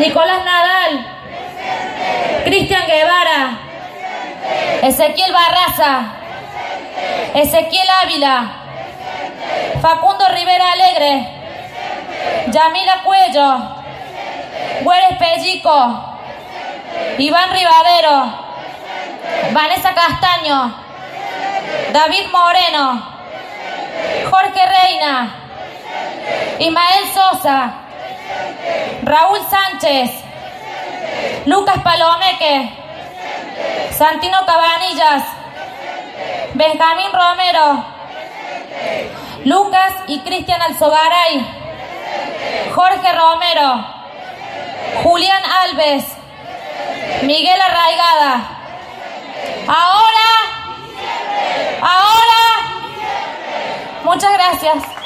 Nicolás Nadal. Cristian Guevara. Ezequiel Barraza. Ezequiel Ávila. Facundo Rivera Alegre. Yamila Cuello. Güeres Pellico. Iván Rivadero. Vanessa Castaño. David Moreno. Jorge Reina. Ismael Sosa. Raúl Sánchez. Lucas Palomeque. Santino Cabanillas. Benjamín Romero. Lucas y Cristian Alzogaray. Jorge Romero. Julián Alves. Miguel Arraigada. Ahora. Ahora. Muchas gracias.